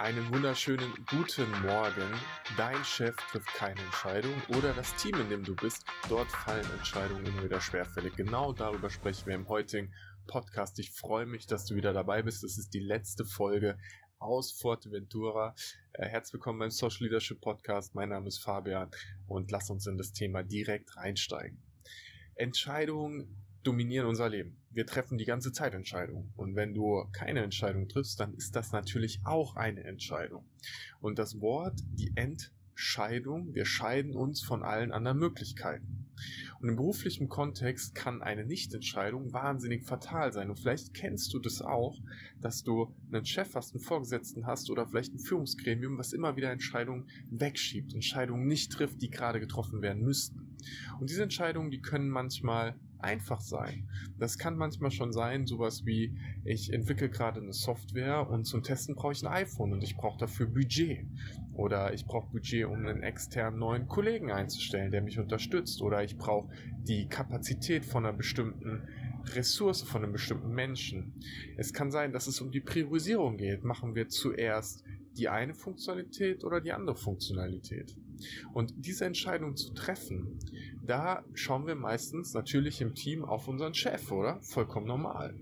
Einen wunderschönen guten Morgen. Dein Chef trifft keine Entscheidung oder das Team, in dem du bist, dort fallen Entscheidungen immer wieder schwerfällig. Genau darüber sprechen wir im heutigen Podcast. Ich freue mich, dass du wieder dabei bist. Das ist die letzte Folge aus Forteventura. Äh, herzlich willkommen beim Social Leadership Podcast. Mein Name ist Fabian und lass uns in das Thema direkt reinsteigen. Entscheidungen dominieren unser Leben. Wir treffen die ganze Zeit Entscheidungen. Und wenn du keine Entscheidung triffst, dann ist das natürlich auch eine Entscheidung. Und das Wort, die Entscheidung, wir scheiden uns von allen anderen Möglichkeiten. Und im beruflichen Kontext kann eine Nichtentscheidung wahnsinnig fatal sein. Und vielleicht kennst du das auch, dass du einen Chef hast, einen Vorgesetzten hast oder vielleicht ein Führungsgremium, was immer wieder Entscheidungen wegschiebt, Entscheidungen nicht trifft, die gerade getroffen werden müssten. Und diese Entscheidungen, die können manchmal einfach sein. Das kann manchmal schon sein, sowas wie, ich entwickle gerade eine Software und zum Testen brauche ich ein iPhone und ich brauche dafür Budget. Oder ich brauche Budget, um einen externen neuen Kollegen einzustellen, der mich unterstützt. Oder ich brauche die Kapazität von einer bestimmten Ressource, von einem bestimmten Menschen. Es kann sein, dass es um die Priorisierung geht. Machen wir zuerst die eine Funktionalität oder die andere Funktionalität. Und diese Entscheidung zu treffen, da schauen wir meistens natürlich im Team auf unseren Chef, oder? Vollkommen normal.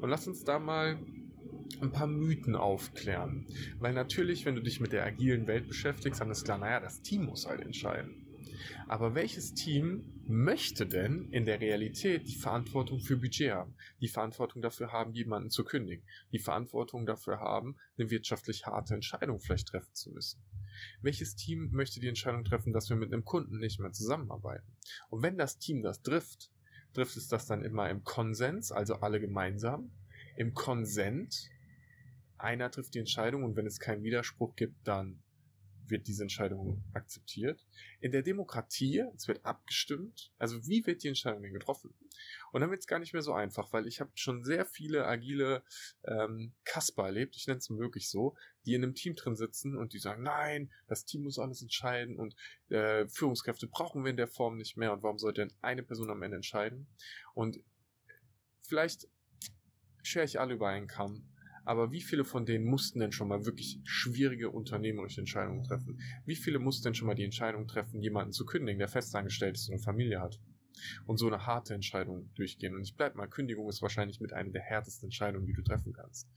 Und lass uns da mal ein paar Mythen aufklären. Weil natürlich, wenn du dich mit der agilen Welt beschäftigst, dann ist klar, naja, das Team muss halt entscheiden. Aber welches Team möchte denn in der Realität die Verantwortung für Budget haben? Die Verantwortung dafür haben, jemanden zu kündigen? Die Verantwortung dafür haben, eine wirtschaftlich harte Entscheidung vielleicht treffen zu müssen? Welches Team möchte die Entscheidung treffen, dass wir mit einem Kunden nicht mehr zusammenarbeiten? Und wenn das Team das trifft, trifft es das dann immer im Konsens, also alle gemeinsam, im Konsent, einer trifft die Entscheidung und wenn es keinen Widerspruch gibt, dann wird diese Entscheidung akzeptiert. In der Demokratie, es wird abgestimmt, also wie wird die Entscheidung denn getroffen? Und dann wird es gar nicht mehr so einfach, weil ich habe schon sehr viele agile ähm, Kasper erlebt, ich nenne es wirklich so, die in einem Team drin sitzen und die sagen, nein, das Team muss alles entscheiden und äh, Führungskräfte brauchen wir in der Form nicht mehr und warum sollte denn eine Person am Ende entscheiden? Und vielleicht schere ich alle über einen Kamm, aber wie viele von denen mussten denn schon mal wirklich schwierige unternehmerische Entscheidungen treffen? Wie viele mussten denn schon mal die Entscheidung treffen, jemanden zu kündigen, der festangestellt ist und eine Familie hat? Und so eine harte Entscheidung durchgehen. Und ich bleib mal, Kündigung ist wahrscheinlich mit einer der härtesten Entscheidungen, die du treffen kannst.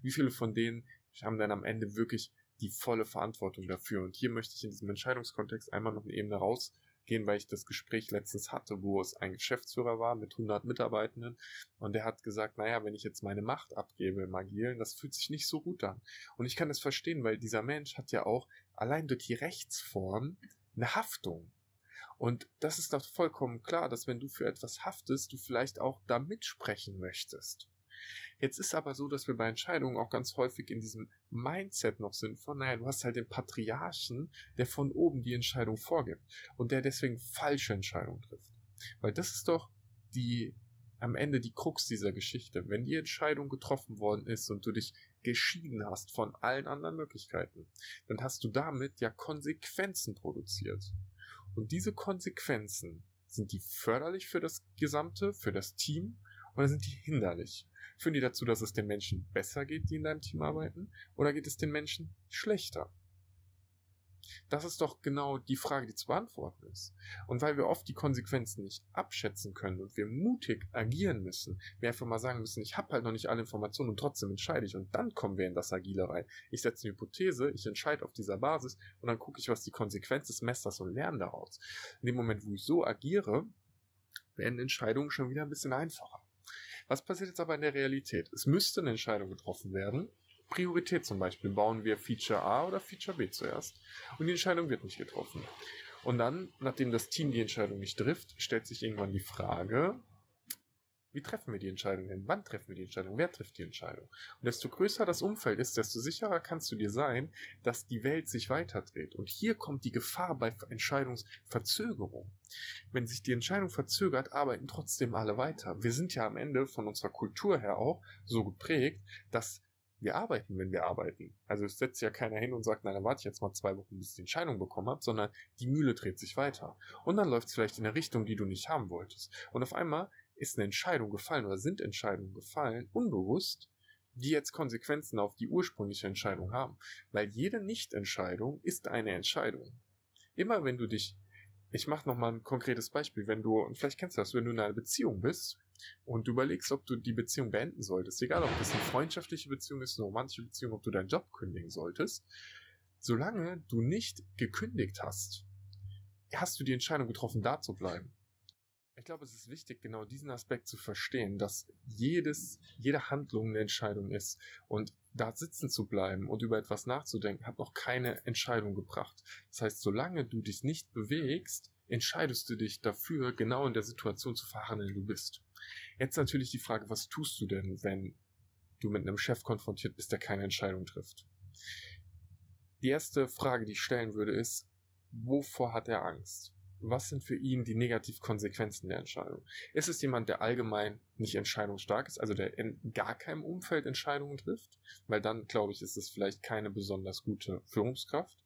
Wie viele von denen haben dann am Ende wirklich die volle Verantwortung dafür? Und hier möchte ich in diesem Entscheidungskontext einmal noch eine Ebene raus gehen, weil ich das Gespräch letztens hatte, wo es ein Geschäftsführer war mit 100 Mitarbeitenden und der hat gesagt, naja, wenn ich jetzt meine Macht abgebe im Agilen, das fühlt sich nicht so gut an. Und ich kann das verstehen, weil dieser Mensch hat ja auch allein durch die Rechtsform eine Haftung. Und das ist doch vollkommen klar, dass wenn du für etwas haftest, du vielleicht auch da mitsprechen möchtest. Jetzt ist aber so, dass wir bei Entscheidungen auch ganz häufig in diesem Mindset noch sind von, naja, du hast halt den Patriarchen, der von oben die Entscheidung vorgibt und der deswegen falsche Entscheidungen trifft. Weil das ist doch die am Ende die Krux dieser Geschichte. Wenn die Entscheidung getroffen worden ist und du dich geschieden hast von allen anderen Möglichkeiten, dann hast du damit ja Konsequenzen produziert. Und diese Konsequenzen sind die förderlich für das Gesamte, für das Team oder sind die hinderlich? Führen die dazu, dass es den Menschen besser geht, die in deinem Team arbeiten? Oder geht es den Menschen schlechter? Das ist doch genau die Frage, die zu beantworten ist. Und weil wir oft die Konsequenzen nicht abschätzen können und wir mutig agieren müssen, wir einfach mal sagen müssen, ich habe halt noch nicht alle Informationen und trotzdem entscheide ich und dann kommen wir in das Agile rein. Ich setze eine Hypothese, ich entscheide auf dieser Basis und dann gucke ich, was die Konsequenz des Messers und lerne daraus. In dem Moment, wo ich so agiere, werden Entscheidungen schon wieder ein bisschen einfacher. Was passiert jetzt aber in der Realität? Es müsste eine Entscheidung getroffen werden. Priorität zum Beispiel. Bauen wir Feature A oder Feature B zuerst? Und die Entscheidung wird nicht getroffen. Und dann, nachdem das Team die Entscheidung nicht trifft, stellt sich irgendwann die Frage, wie treffen wir die Entscheidung denn? Wann treffen wir die Entscheidung? Wer trifft die Entscheidung? Und desto größer das Umfeld ist, desto sicherer kannst du dir sein, dass die Welt sich weiterdreht. Und hier kommt die Gefahr bei Entscheidungsverzögerung. Wenn sich die Entscheidung verzögert, arbeiten trotzdem alle weiter. Wir sind ja am Ende von unserer Kultur her auch so geprägt, dass wir arbeiten, wenn wir arbeiten. Also es setzt ja keiner hin und sagt, nein, dann warte ich jetzt mal zwei Wochen, bis ich die Entscheidung bekommen habe, sondern die Mühle dreht sich weiter. Und dann läuft es vielleicht in eine Richtung, die du nicht haben wolltest. Und auf einmal ist eine Entscheidung gefallen oder sind Entscheidungen gefallen, unbewusst, die jetzt Konsequenzen auf die ursprüngliche Entscheidung haben. Weil jede Nichtentscheidung ist eine Entscheidung. Immer wenn du dich, ich mache nochmal ein konkretes Beispiel, wenn du, vielleicht kennst du das, wenn du in einer Beziehung bist und du überlegst, ob du die Beziehung beenden solltest, egal ob das eine freundschaftliche Beziehung ist, eine romantische Beziehung, ob du deinen Job kündigen solltest, solange du nicht gekündigt hast, hast du die Entscheidung getroffen, da zu bleiben. Ich glaube, es ist wichtig, genau diesen Aspekt zu verstehen, dass jedes, jede Handlung eine Entscheidung ist. Und da sitzen zu bleiben und über etwas nachzudenken, hat noch keine Entscheidung gebracht. Das heißt, solange du dich nicht bewegst, entscheidest du dich dafür, genau in der Situation zu fahren, in der du bist. Jetzt natürlich die Frage, was tust du denn, wenn du mit einem Chef konfrontiert bist, der keine Entscheidung trifft? Die erste Frage, die ich stellen würde, ist, wovor hat er Angst? Was sind für ihn die Negativkonsequenzen der Entscheidung? Ist es jemand, der allgemein nicht entscheidungsstark ist, also der in gar keinem Umfeld Entscheidungen trifft? Weil dann, glaube ich, ist es vielleicht keine besonders gute Führungskraft.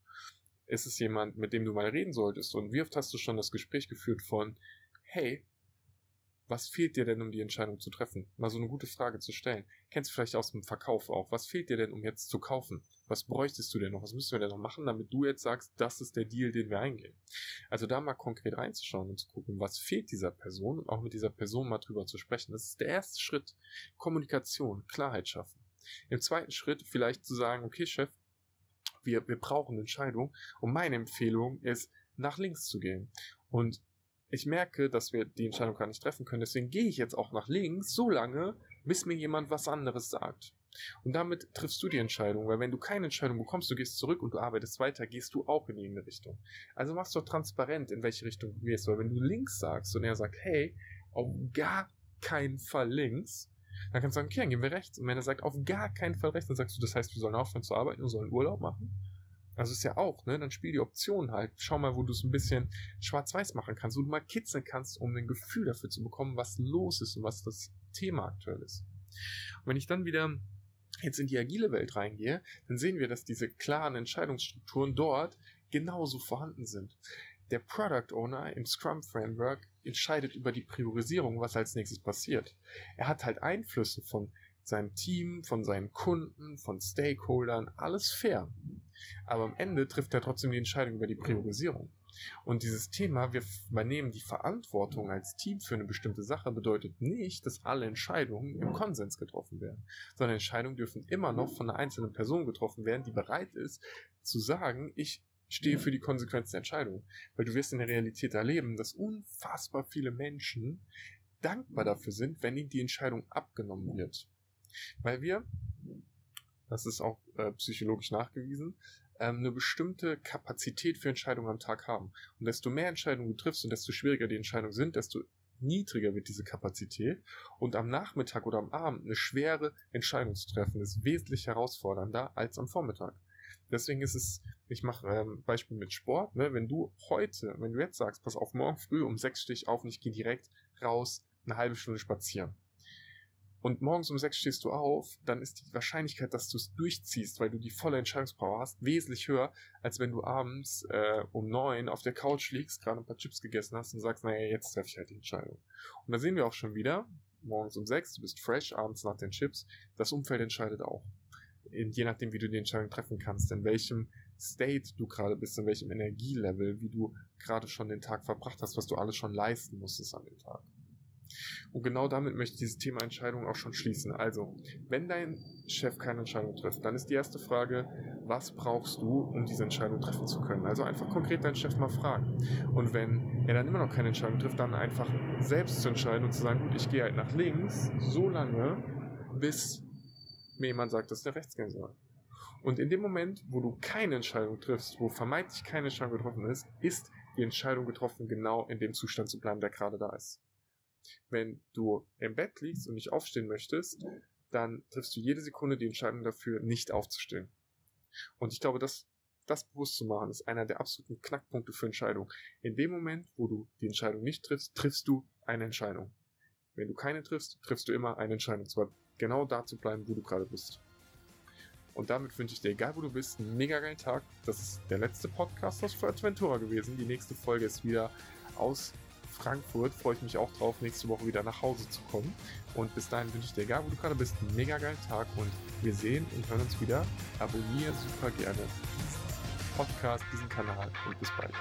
Ist es jemand, mit dem du mal reden solltest? Und wie oft hast du schon das Gespräch geführt von, hey, was fehlt dir denn, um die Entscheidung zu treffen? Mal so eine gute Frage zu stellen. Kennst du vielleicht aus dem Verkauf auch. Was fehlt dir denn, um jetzt zu kaufen? Was bräuchtest du denn noch? Was müssen wir denn noch machen, damit du jetzt sagst, das ist der Deal, den wir eingehen? Also da mal konkret reinzuschauen und zu gucken, was fehlt dieser Person und auch mit dieser Person mal drüber zu sprechen. Das ist der erste Schritt. Kommunikation, Klarheit schaffen. Im zweiten Schritt vielleicht zu sagen, okay, Chef, wir, wir brauchen Entscheidung. Und meine Empfehlung ist, nach links zu gehen. Und ich merke, dass wir die Entscheidung gar nicht treffen können. Deswegen gehe ich jetzt auch nach links, so lange, bis mir jemand was anderes sagt. Und damit triffst du die Entscheidung, weil wenn du keine Entscheidung bekommst, du gehst zurück und du arbeitest weiter, gehst du auch in irgendeine Richtung. Also machst doch transparent, in welche Richtung du gehst, weil wenn du links sagst und er sagt, hey, auf gar keinen Fall links, dann kannst du sagen, okay, dann gehen wir rechts. Und wenn er sagt, auf gar keinen Fall rechts, dann sagst du, das heißt, wir sollen aufhören zu arbeiten und sollen Urlaub machen. Also ist ja auch, ne? Dann spiel die Option halt. Schau mal, wo du es ein bisschen schwarz-weiß machen kannst, wo du mal kitzeln kannst, um ein Gefühl dafür zu bekommen, was los ist und was das Thema aktuell ist. Und wenn ich dann wieder jetzt in die agile Welt reingehe, dann sehen wir, dass diese klaren Entscheidungsstrukturen dort genauso vorhanden sind. Der Product Owner im Scrum Framework entscheidet über die Priorisierung, was als nächstes passiert. Er hat halt Einflüsse von seinem Team, von seinen Kunden, von Stakeholdern, alles fair. Aber am Ende trifft er trotzdem die Entscheidung über die Priorisierung. Und dieses Thema, wir übernehmen die Verantwortung als Team für eine bestimmte Sache, bedeutet nicht, dass alle Entscheidungen im Konsens getroffen werden, sondern Entscheidungen dürfen immer noch von einer einzelnen Person getroffen werden, die bereit ist zu sagen, ich stehe für die Konsequenz der Entscheidung. Weil du wirst in der Realität erleben, dass unfassbar viele Menschen dankbar dafür sind, wenn ihnen die Entscheidung abgenommen wird. Weil wir, das ist auch äh, psychologisch nachgewiesen, ähm, eine bestimmte Kapazität für Entscheidungen am Tag haben. Und desto mehr Entscheidungen du triffst und desto schwieriger die Entscheidungen sind, desto niedriger wird diese Kapazität. Und am Nachmittag oder am Abend eine schwere Entscheidung zu treffen, ist wesentlich herausfordernder als am Vormittag. Deswegen ist es, ich mache ähm, Beispiel mit Sport, ne? wenn du heute, wenn du jetzt sagst, pass auf, morgen früh um sechs stich auf und ich gehe direkt raus, eine halbe Stunde spazieren und morgens um sechs stehst du auf, dann ist die Wahrscheinlichkeit, dass du es durchziehst, weil du die volle Entscheidungspower hast, wesentlich höher, als wenn du abends äh, um neun auf der Couch liegst, gerade ein paar Chips gegessen hast und sagst, naja, jetzt treffe ich halt die Entscheidung. Und da sehen wir auch schon wieder, morgens um sechs, du bist fresh, abends nach den Chips, das Umfeld entscheidet auch. Je nachdem, wie du die Entscheidung treffen kannst, in welchem State du gerade bist, in welchem Energielevel, wie du gerade schon den Tag verbracht hast, was du alles schon leisten musstest an dem Tag. Und genau damit möchte ich dieses Thema Entscheidung auch schon schließen. Also, wenn dein Chef keine Entscheidung trifft, dann ist die erste Frage, was brauchst du, um diese Entscheidung treffen zu können? Also einfach konkret deinen Chef mal fragen. Und wenn er dann immer noch keine Entscheidung trifft, dann einfach selbst zu entscheiden und zu sagen, gut, ich gehe halt nach links, so lange, bis mir jemand sagt, dass der rechts gehen soll. Und in dem Moment, wo du keine Entscheidung triffst, wo vermeintlich keine Entscheidung getroffen ist, ist die Entscheidung getroffen, genau in dem Zustand zu bleiben, der gerade da ist. Wenn du im Bett liegst und nicht aufstehen möchtest, dann triffst du jede Sekunde die Entscheidung dafür, nicht aufzustehen. Und ich glaube, das, das bewusst zu machen, ist einer der absoluten Knackpunkte für Entscheidungen. In dem Moment, wo du die Entscheidung nicht triffst, triffst du eine Entscheidung. Wenn du keine triffst, triffst du immer eine Entscheidung. Zwar genau da zu bleiben, wo du gerade bist. Und damit wünsche ich dir, egal wo du bist, einen mega geilen Tag. Das ist der letzte Podcast aus Fuerteventura gewesen. Die nächste Folge ist wieder aus Frankfurt freue ich mich auch drauf, nächste Woche wieder nach Hause zu kommen. Und bis dahin wünsche ich dir, egal wo du gerade bist, einen mega geilen Tag und wir sehen und hören uns wieder. Abonniere super gerne diesen Podcast, diesen Kanal und bis bald.